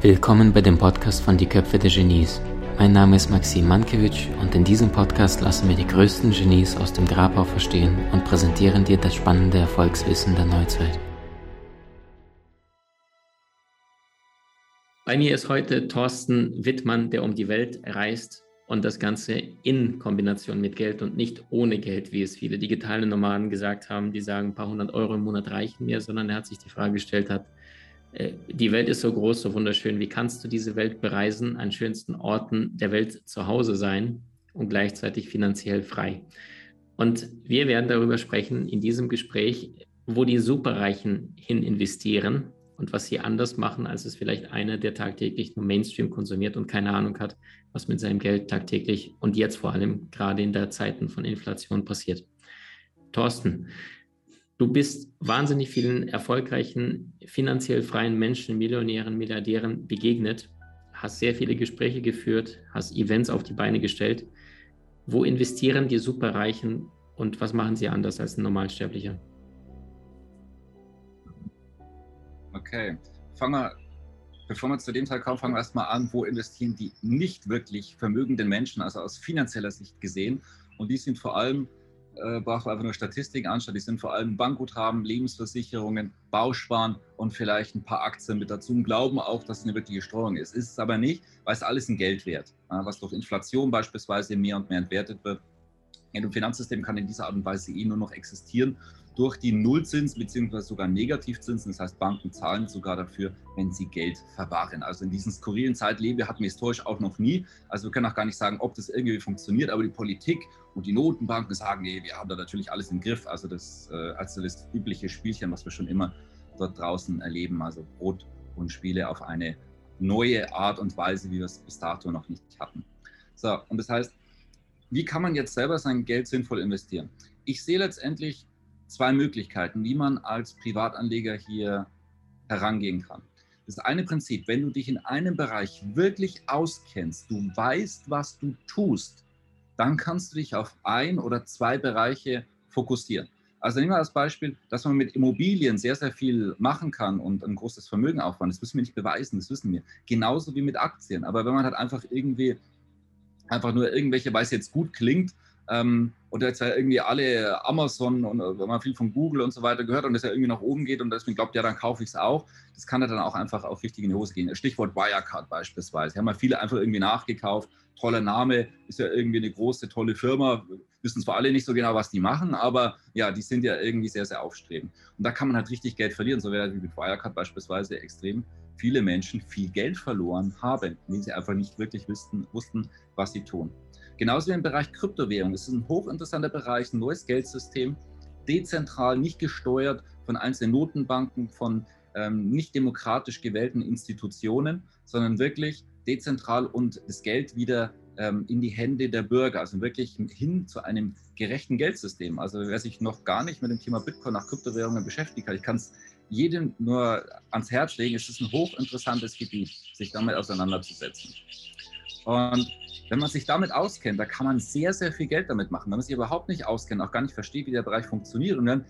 Willkommen bei dem Podcast von Die Köpfe der Genies. Mein Name ist Maxim Mankewitsch und in diesem Podcast lassen wir die größten Genies aus dem Grabau verstehen und präsentieren dir das spannende Erfolgswissen der Neuzeit. Bei mir ist heute Thorsten Wittmann, der um die Welt reist und das Ganze in Kombination mit Geld und nicht ohne Geld, wie es viele digitale Nomaden gesagt haben, die sagen, ein paar hundert Euro im Monat reichen mir, sondern er hat sich die Frage gestellt hat, äh, die Welt ist so groß, so wunderschön. Wie kannst du diese Welt bereisen, an schönsten Orten der Welt zu Hause sein und gleichzeitig finanziell frei? Und wir werden darüber sprechen in diesem Gespräch, wo die Superreichen hin investieren und was sie anders machen, als es vielleicht einer, der tagtäglich nur Mainstream konsumiert und keine Ahnung hat, was mit seinem Geld tagtäglich und jetzt vor allem gerade in der Zeiten von Inflation passiert. Thorsten, Du bist wahnsinnig vielen erfolgreichen, finanziell freien Menschen, Millionären, Milliardären begegnet, hast sehr viele Gespräche geführt, hast Events auf die Beine gestellt. Wo investieren die Superreichen und was machen sie anders als ein Normalsterblicher? Okay, fangen wir, bevor wir zu dem Teil kommen, fangen wir erstmal an, wo investieren die nicht wirklich vermögenden Menschen, also aus finanzieller Sicht gesehen. Und die sind vor allem äh, brauchen wir einfach nur Statistiken anschauen. Die sind vor allem Bankguthaben, Lebensversicherungen, Bausparen und vielleicht ein paar Aktien mit dazu und glauben auch, dass es eine wirkliche Streuung ist. Ist es aber nicht, weil es alles ein Geld wert, was durch Inflation beispielsweise mehr und mehr entwertet wird. Ein Finanzsystem kann in dieser Art und Weise eh nur noch existieren durch die Nullzins bzw. sogar Negativzinsen. Das heißt, Banken zahlen sogar dafür, wenn sie Geld verwahren. Also in diesen skurrilen Zeitleben hatten wir historisch auch noch nie. Also wir können auch gar nicht sagen, ob das irgendwie funktioniert, aber die Politik und die Notenbanken sagen, nee, wir haben da natürlich alles im Griff. Also das, äh, also das übliche Spielchen, was wir schon immer dort draußen erleben. Also Brot und Spiele auf eine neue Art und Weise, wie wir es bis dato noch nicht hatten. So, und das heißt, wie kann man jetzt selber sein Geld sinnvoll investieren? Ich sehe letztendlich zwei Möglichkeiten, wie man als Privatanleger hier herangehen kann. Das eine Prinzip, wenn du dich in einem Bereich wirklich auskennst, du weißt, was du tust, dann kannst du dich auf ein oder zwei Bereiche fokussieren. Also nehmen wir als Beispiel, dass man mit Immobilien sehr, sehr viel machen kann und ein großes Vermögen aufbauen. Das müssen wir nicht beweisen, das wissen wir. Genauso wie mit Aktien. Aber wenn man halt einfach irgendwie, einfach nur irgendwelche, weil es jetzt gut klingt, ähm, und jetzt ja irgendwie alle Amazon und äh, wenn man viel von Google und so weiter gehört und das ja irgendwie nach oben geht und deswegen glaubt, ja, dann kaufe ich es auch. Das kann ja dann auch einfach auf richtig in die Hose gehen. Stichwort Wirecard beispielsweise. Haben ja viele einfach irgendwie nachgekauft. Toller Name, ist ja irgendwie eine große, tolle Firma. Wissen zwar alle nicht so genau, was die machen, aber ja, die sind ja irgendwie sehr, sehr aufstrebend. Und da kann man halt richtig Geld verlieren. So wäre wie mit Wirecard beispielsweise extrem viele Menschen viel Geld verloren haben, wenn sie einfach nicht wirklich wussten, wussten was sie tun. Genauso wie im Bereich Kryptowährung. Es ist ein hochinteressanter Bereich, ein neues Geldsystem, dezentral, nicht gesteuert von einzelnen Notenbanken, von ähm, nicht demokratisch gewählten Institutionen, sondern wirklich dezentral und das Geld wieder ähm, in die Hände der Bürger, also wirklich hin zu einem gerechten Geldsystem. Also wer sich noch gar nicht mit dem Thema Bitcoin nach Kryptowährungen beschäftigt hat, ich kann es jedem nur ans Herz legen, es ist ein hochinteressantes Gebiet, sich damit auseinanderzusetzen. Und wenn man sich damit auskennt, da kann man sehr, sehr viel Geld damit machen. Wenn man sich überhaupt nicht auskennt, auch gar nicht versteht, wie der Bereich funktioniert, und dann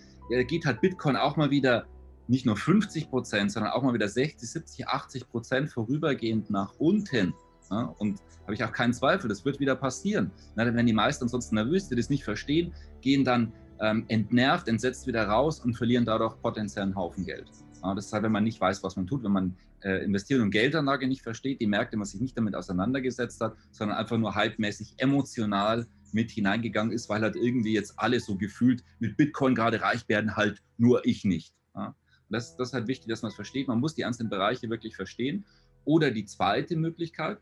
geht halt Bitcoin auch mal wieder nicht nur 50 Prozent, sondern auch mal wieder 60, 70, 80 Prozent vorübergehend nach unten. Ja, und habe ich auch keinen Zweifel, das wird wieder passieren. Na, wenn die meisten ansonsten nervös, die das nicht verstehen, gehen dann ähm, entnervt, entsetzt wieder raus und verlieren dadurch potenziell einen Haufen Geld. Ja, das ist halt, wenn man nicht weiß, was man tut, wenn man äh, Investieren und Geldanlage nicht versteht, die Märkte, man sich nicht damit auseinandergesetzt hat, sondern einfach nur halbmäßig emotional mit hineingegangen ist, weil halt irgendwie jetzt alle so gefühlt mit Bitcoin gerade reich werden, halt nur ich nicht. Ja. Das, das ist halt wichtig, dass man es versteht. Man muss die einzelnen Bereiche wirklich verstehen. Oder die zweite Möglichkeit,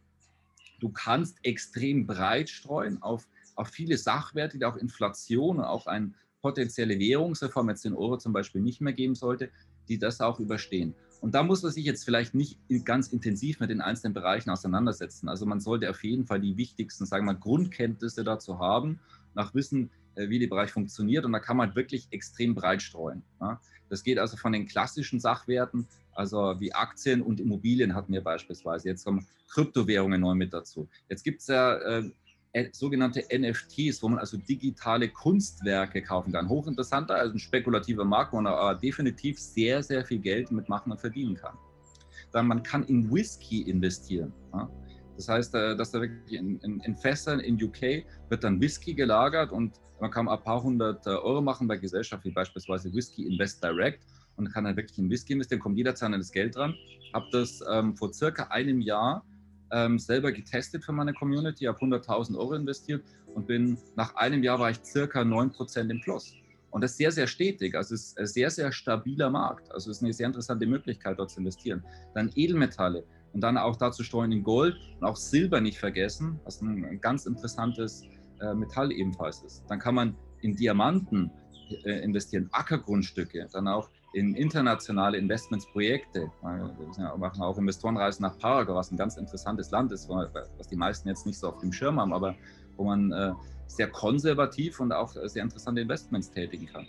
du kannst extrem breit streuen auf, auf viele Sachwerte, die auch Inflation und auch eine potenzielle Währungsreform, jetzt den Euro zum Beispiel nicht mehr geben sollte, die das auch überstehen. Und da muss man sich jetzt vielleicht nicht ganz intensiv mit den einzelnen Bereichen auseinandersetzen. Also man sollte auf jeden Fall die wichtigsten, sagen wir mal, Grundkenntnisse dazu haben, nach Wissen, äh, wie der Bereich funktioniert. Und da kann man wirklich extrem breit streuen. Das geht also von den klassischen Sachwerten, also wie Aktien und Immobilien hatten wir beispielsweise. Jetzt kommen Kryptowährungen neu mit dazu. Jetzt gibt es ja äh, sogenannte NFTs, wo man also digitale Kunstwerke kaufen kann. Hochinteressanter, also ein spekulativer Markt, wo man aber definitiv sehr, sehr viel Geld mitmachen und verdienen kann. Dann man kann in Whisky investieren. Ja? Das heißt, äh, dass da wirklich in, in, in, Fässern in UK wird dann Whisky gelagert und man kann ein paar hundert äh, Euro machen bei Gesellschaften wie beispielsweise Whisky Invest Direct und kann dann wirklich in Whisky investieren, kommt jederzeit an das Geld dran. Habe das ähm, vor circa einem Jahr ähm, selber getestet für meine Community, habe 100.000 Euro investiert und bin nach einem Jahr war ich circa 9% im Plus. Und das ist sehr, sehr stetig. Also es ist ein sehr, sehr stabiler Markt. Also es ist eine sehr interessante Möglichkeit, dort zu investieren. Dann Edelmetalle und dann auch dazu streuen in Gold und auch Silber nicht vergessen, was ein, ganz interessantes äh, Metall ebenfalls ist. Dann kann man in Diamanten äh, investieren, Ackergrundstücke, dann auch in internationale Investmentsprojekte. Wir machen auch Investorenreisen nach Paraguay, was ein ganz interessantes Land ist, was die meisten jetzt nicht so auf dem Schirm haben, aber wo man äh, sehr konservativ und auch sehr interessante Investments tätigen kann.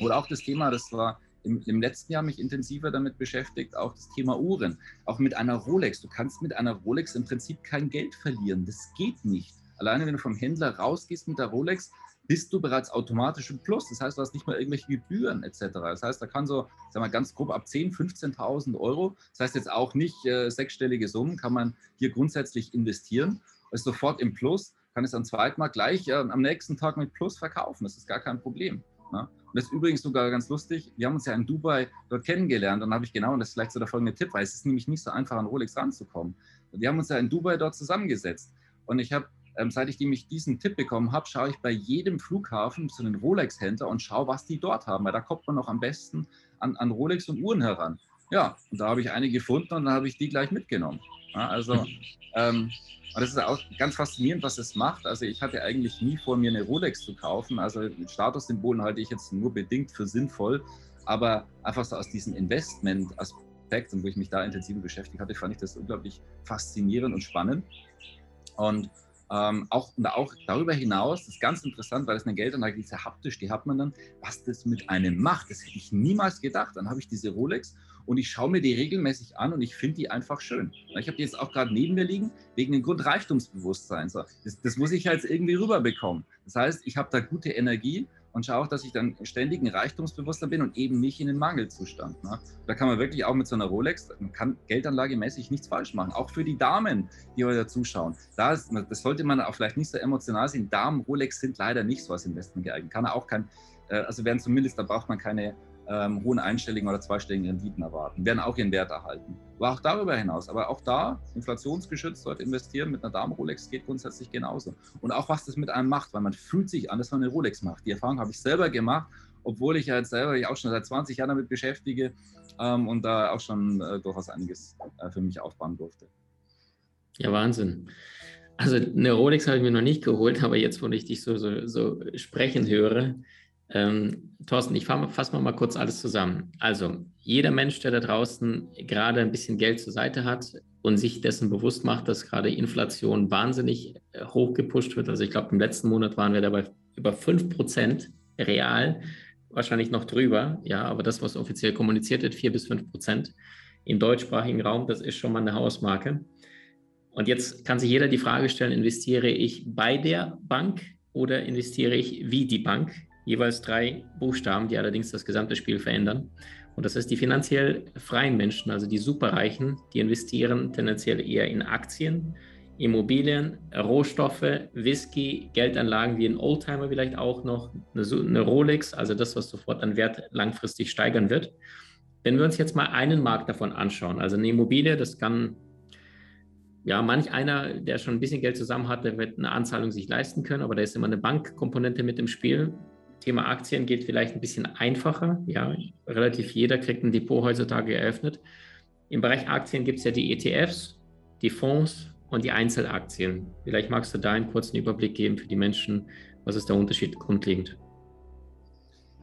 Oder auch das Thema, das war im, im, letzten Jahr mich intensiver damit beschäftigt, auch das Thema Uhren. Auch mit einer Rolex. Du kannst mit einer Rolex im Prinzip kein Geld verlieren. Das geht nicht. Alleine wenn du vom Händler rausgehst mit der Rolex, bist du bereits automatisch im Plus. Das heißt, du hast nicht mal irgendwelche Gebühren etc. Das heißt, da kann so, sagen wir ganz grob ab 10.000, 15.000 Euro, das heißt jetzt auch nicht äh, sechsstellige Summen, kann man hier grundsätzlich investieren, ist sofort im Plus, kann es am zweiten Mal gleich äh, am nächsten Tag mit Plus verkaufen. Das ist gar kein Problem. Ne? Und das ist übrigens sogar ganz lustig. Wir haben uns ja in Dubai dort kennengelernt. Dann habe ich genau, und das ist vielleicht so der folgende Tipp, weil es ist nämlich nicht so einfach, an Rolex ranzukommen. Wir haben uns ja in Dubai dort zusammengesetzt. Und ich habe ähm, seit ich nämlich diesen Tipp bekommen habe, schaue ich bei jedem Flughafen zu den Rolex-Händler und schaue, was die dort haben, weil da kommt man noch am besten an, an Rolex und Uhren heran. Ja, und da habe ich eine gefunden und dann habe ich die gleich mitgenommen. Ja, also, ähm, das ist auch ganz faszinierend, was es macht. Also ich hatte eigentlich nie vor, mir eine Rolex zu kaufen. Also Statussymbolen halte ich jetzt nur bedingt für sinnvoll. Aber einfach so aus diesem Investment-Aspekt und wo ich mich da intensiv beschäftigt hatte, fand ich das unglaublich faszinierend und spannend. Und ähm, auch, und auch darüber hinaus, das ist ganz interessant, weil es eine Geldanlage ist, ja haptisch, die hat man dann, was das mit einem macht, das hätte ich niemals gedacht. Dann habe ich diese Rolex und ich schaue mir die regelmäßig an und ich finde die einfach schön. Ich habe die jetzt auch gerade neben mir liegen, wegen dem Grundreichtumsbewusstsein. Das, das muss ich jetzt irgendwie rüberbekommen. Das heißt, ich habe da gute Energie und schaue auch, dass ich dann ständig ein Reichtumsbewusster bin und eben nicht in den Mangelzustand. Ne? Da kann man wirklich auch mit so einer Rolex, man kann geldanlagemäßig nichts falsch machen. Auch für die Damen, die heute zuschauen. Da das sollte man auch vielleicht nicht so emotional sehen. Damen, Rolex sind leider nicht so als Investment geeignet. Kann auch kein, äh, also werden zumindest, da braucht man keine ähm, hohen einstelligen oder zweistelligen Renditen erwarten, werden auch ihren Wert erhalten. Aber auch darüber hinaus, aber auch da, inflationsgeschützt dort investieren mit einer Damen-Rolex geht grundsätzlich genauso. Und auch was das mit einem macht, weil man fühlt sich an, dass man eine Rolex macht. Die Erfahrung habe ich selber gemacht, obwohl ich ja jetzt selber ich auch schon seit 20 Jahren damit beschäftige ähm, und da auch schon äh, durchaus einiges äh, für mich aufbauen durfte. Ja, Wahnsinn. Also eine Rolex habe ich mir noch nicht geholt, aber jetzt, wo ich dich so, so, so sprechen höre, ähm, Thorsten, ich fasse mal kurz alles zusammen. Also, jeder Mensch, der da draußen gerade ein bisschen Geld zur Seite hat und sich dessen bewusst macht, dass gerade Inflation wahnsinnig äh, hoch gepusht wird. Also, ich glaube, im letzten Monat waren wir dabei über 5% real, wahrscheinlich noch drüber. Ja, aber das, was offiziell kommuniziert wird, 4 bis 5% im deutschsprachigen Raum, das ist schon mal eine Hausmarke. Und jetzt kann sich jeder die Frage stellen, investiere ich bei der Bank oder investiere ich wie die Bank? Jeweils drei Buchstaben, die allerdings das gesamte Spiel verändern. Und das ist die finanziell freien Menschen, also die Superreichen, die investieren tendenziell eher in Aktien, Immobilien, Rohstoffe, Whisky, Geldanlagen wie ein Oldtimer vielleicht auch noch, eine, Rolex, also das, was sofort an Wert langfristig steigern wird. Wenn wir uns jetzt mal einen Markt davon anschauen, also eine Immobilie, das kann ja, manch einer, der schon ein bisschen Geld zusammen hat, der wird eine Anzahlung sich leisten können, aber da ist immer eine Bankkomponente mit im Spiel. Thema Aktien geht vielleicht ein bisschen einfacher. Ja, relativ jeder kriegt ein Depot heutzutage eröffnet. Im Bereich Aktien gibt es ja die ETFs, die Fonds und die Einzelaktien. Vielleicht magst du da einen kurzen Überblick geben für die Menschen. Was ist der Unterschied grundlegend?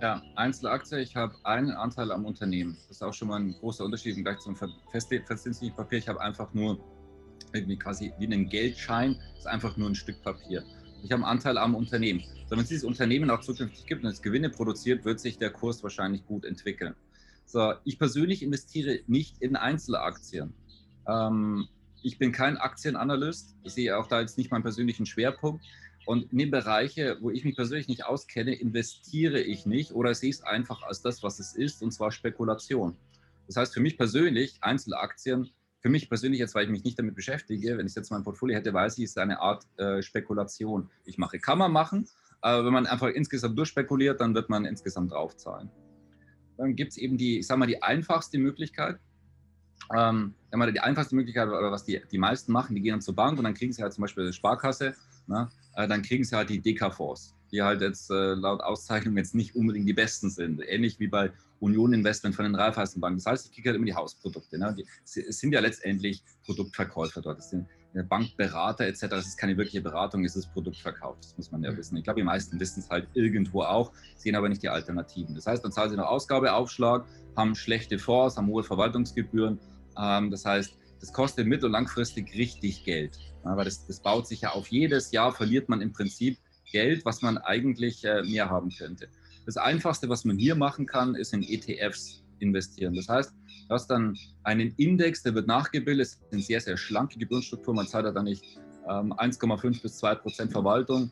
Ja, Einzelaktie, ich habe einen Anteil am Unternehmen. Das ist auch schon mal ein großer Unterschied im Vergleich zum verzinslichen Papier. Ich habe einfach nur irgendwie quasi wie einen Geldschein, das ist einfach nur ein Stück Papier. Ich habe einen Anteil am Unternehmen. So, wenn es dieses Unternehmen auch zukünftig gibt und es Gewinne produziert, wird sich der Kurs wahrscheinlich gut entwickeln. So, ich persönlich investiere nicht in Einzelaktien. Ähm, ich bin kein Aktienanalyst, ich sehe auch da jetzt nicht meinen persönlichen Schwerpunkt. Und in den Bereiche, wo ich mich persönlich nicht auskenne, investiere ich nicht oder sehe es einfach als das, was es ist, und zwar Spekulation. Das heißt, für mich persönlich, Einzelaktien, für mich persönlich jetzt, weil ich mich nicht damit beschäftige, wenn ich jetzt mein Portfolio hätte, weiß ich, es ist eine Art äh, Spekulation. Ich mache, kann man machen, aber wenn man einfach insgesamt durchspekuliert, dann wird man insgesamt draufzahlen. Dann gibt es eben die, ich sage mal, die einfachste Möglichkeit, ähm, die einfachste Möglichkeit, oder was die, die meisten machen, die gehen dann zur Bank und dann kriegen sie halt zum Beispiel eine Sparkasse, ne, äh, dann kriegen sie halt die DK-Fonds, die halt jetzt äh, laut Auszeichnung jetzt nicht unbedingt die besten sind. Ähnlich wie bei Union Investment von den Raiffeisenbanken. Das heißt, ich kriege halt immer die Hausprodukte. Ne? Die, es sind ja letztendlich Produktverkäufer dort. Das sind Bankberater etc. Das ist keine wirkliche Beratung, es ist Produktverkauf. Das muss man ja wissen. Ich glaube, die meisten wissen es halt irgendwo auch, sehen aber nicht die Alternativen. Das heißt, dann zahlen sie noch Ausgabeaufschlag, haben schlechte Fonds, haben hohe Verwaltungsgebühren ähm, das heißt, das kostet mittel- und langfristig richtig Geld. Aber das, das, baut sich ja auf. Jedes Jahr verliert man im Prinzip Geld, was man eigentlich äh, mehr haben könnte. Das Einfachste, was man hier machen kann, ist in ETFs investieren. Das heißt, du hast dann einen Index, der wird nachgebildet, es eine sehr, sehr schlanke Gebührenstruktur. Man zahlt da nicht ähm, 1,5 bis 2 Prozent Verwaltung,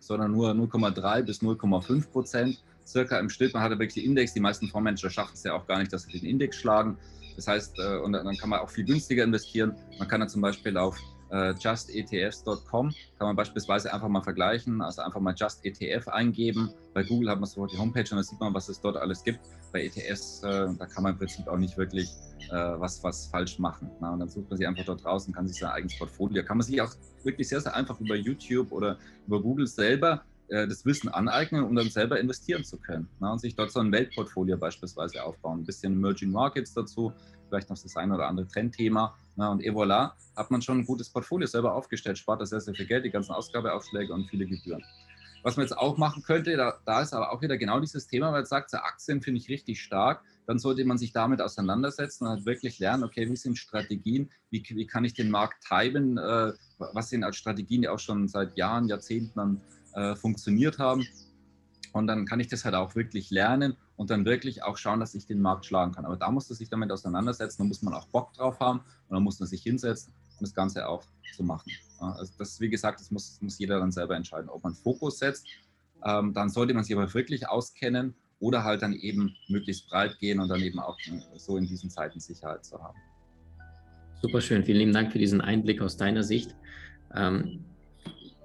sondern nur 0,3 bis 0,5 Prozent circa im Schnitt. Man hat ja wirklich Index. Die meisten Fondsmanager schaffen es ja auch gar nicht, dass sie den Index schlagen. Das heißt, äh, und dann kann man auch viel günstiger investieren. Man kann dann zum Beispiel auf justetfs.com kann man beispielsweise einfach mal vergleichen, also einfach mal Just ETF eingeben. Bei Google hat man sofort die Homepage und da sieht man, was es dort alles gibt. Bei ETFs, äh, da kann man im Prinzip auch nicht wirklich was, was falsch machen. und dann sucht man sich einfach dort raus und kann sich sein eigenes Portfolio, kann man sich auch wirklich sehr, sehr einfach über YouTube oder über Google selber das Wissen aneignen, um dann selber investieren zu können. und sich dort so ein Weltportfolio beispielsweise aufbauen. Ein bisschen Emerging Markets dazu, vielleicht noch das ein oder andere Trendthema. Na, und et voilà, hat man schon ein gutes Portfolio selber aufgestellt, spart das sehr, sehr viel Geld, die ganzen Ausgabeaufschläge und viele Gebühren. Was man jetzt auch machen könnte, da, da ist aber auch wieder genau dieses Thema, weil es sagt, so Aktien finde ich richtig stark, dann sollte man sich damit auseinandersetzen und halt wirklich lernen, okay, wie sind Strategien, wie, wie kann ich den Markt treiben, äh, was sind als Strategien, die auch schon seit Jahren, Jahrzehnten äh, funktioniert haben. Und dann kann ich das halt auch wirklich lernen und dann wirklich auch schauen, dass ich den Markt schlagen kann. Aber da muss man sich damit auseinandersetzen, da muss man auch Bock drauf haben und dann muss man sich hinsetzen, um das Ganze auch zu machen. Also das, wie gesagt, das muss, muss jeder dann selber entscheiden, ob man Fokus setzt. Ähm, dann sollte man sich aber wirklich auskennen oder halt dann eben möglichst breit gehen und dann eben auch äh, so in diesen Zeiten Sicherheit zu haben. Super schön. Vielen lieben Dank für diesen Einblick aus deiner Sicht. Ähm,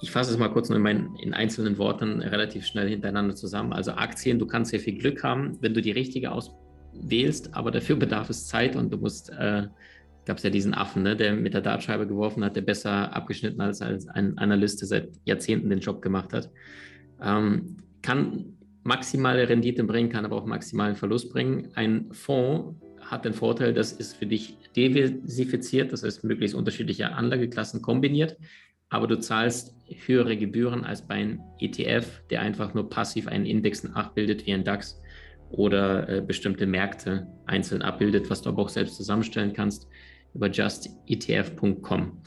ich fasse es mal kurz in, meinen, in einzelnen Worten relativ schnell hintereinander zusammen. Also Aktien, du kannst sehr viel Glück haben, wenn du die richtige auswählst, aber dafür bedarf es Zeit und du musst, äh, gab es ja diesen Affen, ne, der mit der Dartscheibe geworfen hat, der besser abgeschnitten als, als ein Analyst, der seit Jahrzehnten den Job gemacht hat. Ähm, kann maximale Rendite bringen, kann aber auch maximalen Verlust bringen. Ein Fonds hat den Vorteil, dass es für dich diversifiziert, das heißt möglichst unterschiedliche Anlageklassen kombiniert aber du zahlst höhere Gebühren als bei einem ETF, der einfach nur passiv einen Index nachbildet wie ein DAX oder äh, bestimmte Märkte einzeln abbildet, was du aber auch selbst zusammenstellen kannst über justetf.com.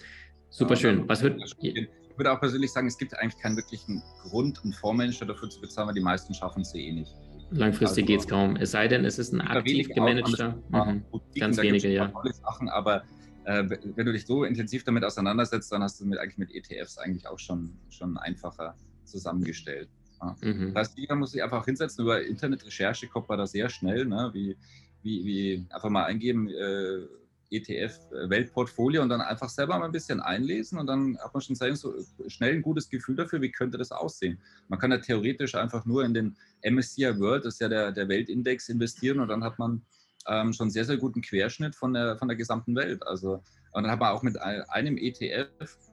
Super schön. Was wird, ich würde auch persönlich sagen, es gibt eigentlich keinen wirklichen Grund, einen Fondsmanager dafür zu bezahlen, weil die meisten schaffen es eh nicht. Langfristig also, geht es kaum. Es sei denn, es ist ein aktiv gemanagter. Mhm. Ganz wenige, ja. Sachen, aber äh, wenn du dich so intensiv damit auseinandersetzt, dann hast du mit, eigentlich mit ETFs eigentlich auch schon, schon einfacher zusammengestellt. Ja. Mhm. Das heißt, jeder muss sich einfach hinsetzen, über Internetrecherche kommt man da sehr schnell, ne? wie, wie, wie einfach mal eingeben, äh, ETF äh, Weltportfolio und dann einfach selber mal ein bisschen einlesen und dann hat man schon so schnell ein gutes Gefühl dafür, wie könnte das aussehen. Man kann ja theoretisch einfach nur in den MSCI World, das ist ja der, der Weltindex, investieren und dann hat man ähm, schon sehr, sehr guten Querschnitt von der, von der gesamten Welt. Also, und dann hat man auch mit einem ETF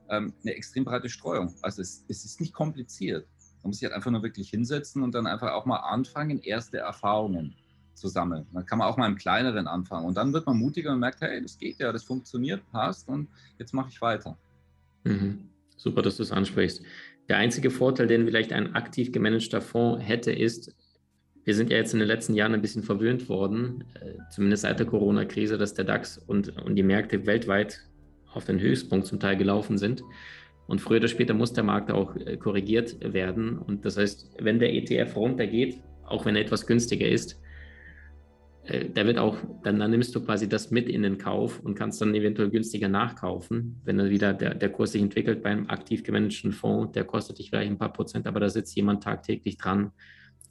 ähm, eine extrem breite Streuung. Also es, es ist nicht kompliziert. Man muss sich halt einfach nur wirklich hinsetzen und dann einfach auch mal anfangen, erste Erfahrungen zu sammeln. Dann kann man auch mal im Kleineren anfangen. Und dann wird man mutiger und merkt, hey, das geht ja, das funktioniert, passt und jetzt mache ich weiter. Mhm. Super, dass du es ansprichst. Der einzige Vorteil, den vielleicht ein aktiv gemanagter Fonds hätte, ist, wir sind ja jetzt in den letzten Jahren ein bisschen verwöhnt worden, äh, zumindest seit der Corona-Krise, dass der DAX und, und die Märkte weltweit auf den Höchstpunkt zum Teil gelaufen sind. Und früher oder später muss der Markt auch äh, korrigiert werden. Und das heißt, wenn der ETF runtergeht, auch wenn er etwas günstiger ist, äh, da wird auch, dann, dann, nimmst du quasi das mit in den Kauf und kannst dann eventuell günstiger nachkaufen, wenn dann wieder der, der Kurs sich entwickelt beim aktiv gemanagten Fonds, der kostet dich vielleicht ein paar Prozent, aber da sitzt jemand tagtäglich dran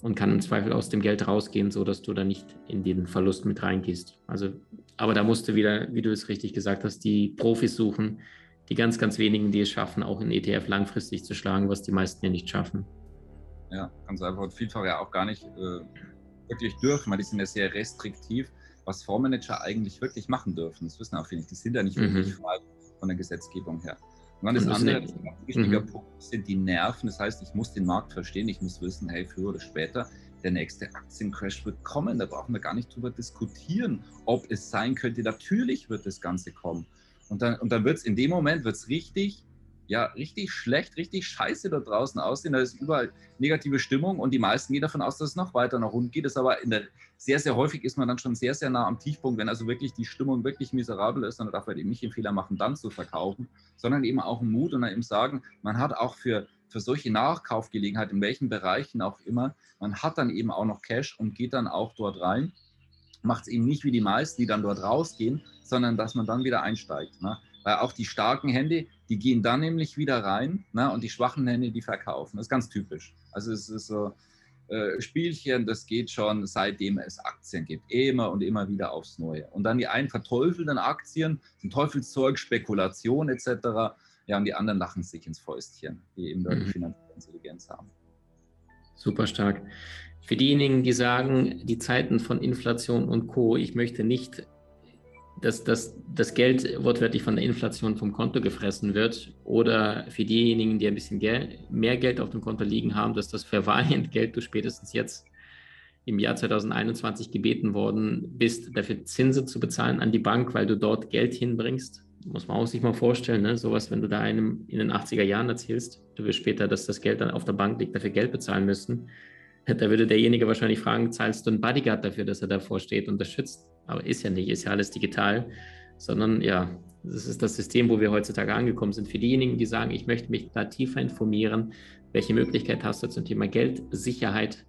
und kann im Zweifel aus dem Geld rausgehen, sodass du da nicht in den Verlust mit reingehst. Also, aber da musst du wieder, wie du es richtig gesagt hast, die Profis suchen, die ganz, ganz wenigen, die es schaffen, auch in ETF langfristig zu schlagen, was die meisten ja nicht schaffen. Ja, ganz einfach. Vielfach ja auch gar nicht äh, wirklich dürfen, weil die sind ja sehr restriktiv, was Fondsmanager eigentlich wirklich machen dürfen. Das wissen auch viele nicht. Die sind ja nicht mhm. wirklich frei von der Gesetzgebung her. Und dann das andere, das ist ein wichtiger mhm. Punkt, sind die Nerven. Das heißt, ich muss den Markt verstehen, ich muss wissen, hey, früher oder später, der nächste Aktiencrash wird kommen. Da brauchen wir gar nicht drüber diskutieren, ob es sein könnte. Natürlich wird das Ganze kommen. Und dann, und dann wird es in dem Moment wird's richtig ja richtig schlecht, richtig scheiße da draußen aussehen. Da ist überall negative Stimmung und die meisten gehen davon aus, dass es noch weiter nach unten geht. Das aber in der, sehr, sehr häufig ist man dann schon sehr, sehr nah am Tiefpunkt. Wenn also wirklich die Stimmung wirklich miserabel ist, dann darf man eben nicht den Fehler machen, dann zu verkaufen, sondern eben auch Mut und dann eben sagen, man hat auch für, für solche Nachkaufgelegenheit, in welchen Bereichen auch immer, man hat dann eben auch noch Cash und geht dann auch dort rein macht es eben nicht wie die meisten, die dann dort rausgehen, sondern dass man dann wieder einsteigt. Ne? Weil auch die starken Hände, die gehen dann nämlich wieder rein ne, und die schwachen Hände, die verkaufen. Das ist ganz typisch. Also es ist so äh, Spielchen, das geht schon seitdem es Aktien gibt. Immer und immer wieder aufs Neue. Und dann die einen verteufeln dann Aktien, sind Teufelszeug, Spekulation etc. Ja, und die anderen lachen sich ins Fäustchen, die eben mhm. die finanzielle Intelligenz haben. Super stark. Für diejenigen, die sagen, die Zeiten von Inflation und Co., ich möchte nicht dass, dass das Geld wortwörtlich von der Inflation vom Konto gefressen wird oder für diejenigen, die ein bisschen Geld, mehr Geld auf dem Konto liegen haben, dass das Verwahrentgelt du spätestens jetzt im Jahr 2021 gebeten worden bist, dafür Zinsen zu bezahlen an die Bank, weil du dort Geld hinbringst. Muss man auch sich mal vorstellen, ne? sowas, wenn du da einem in den 80er Jahren erzählst, du wirst später, dass das Geld dann auf der Bank liegt, dafür Geld bezahlen müssen. Da würde derjenige wahrscheinlich fragen, zahlst du einen Bodyguard dafür, dass er davor steht und das schützt? Aber ist ja nicht, ist ja alles digital, sondern ja, das ist das System, wo wir heutzutage angekommen sind. Für diejenigen, die sagen, ich möchte mich da tiefer informieren, welche Möglichkeit hast du zum Thema Geldsicherheit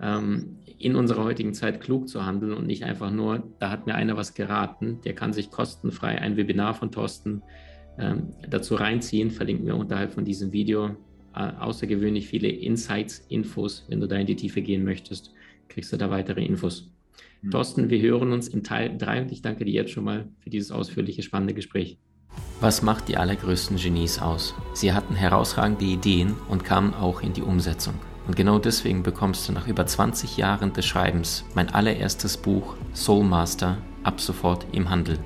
ähm, in unserer heutigen Zeit klug zu handeln und nicht einfach nur, da hat mir einer was geraten, der kann sich kostenfrei ein Webinar von Thorsten ähm, dazu reinziehen, verlinken wir unterhalb von diesem Video. Äh, außergewöhnlich viele Insights, Infos, wenn du da in die Tiefe gehen möchtest, kriegst du da weitere Infos. Mhm. Thorsten, wir hören uns im Teil 3 und ich danke dir jetzt schon mal für dieses ausführliche, spannende Gespräch. Was macht die allergrößten Genies aus? Sie hatten herausragende Ideen und kamen auch in die Umsetzung. Und genau deswegen bekommst du nach über 20 Jahren des Schreibens mein allererstes Buch Soul Master ab sofort im Handel.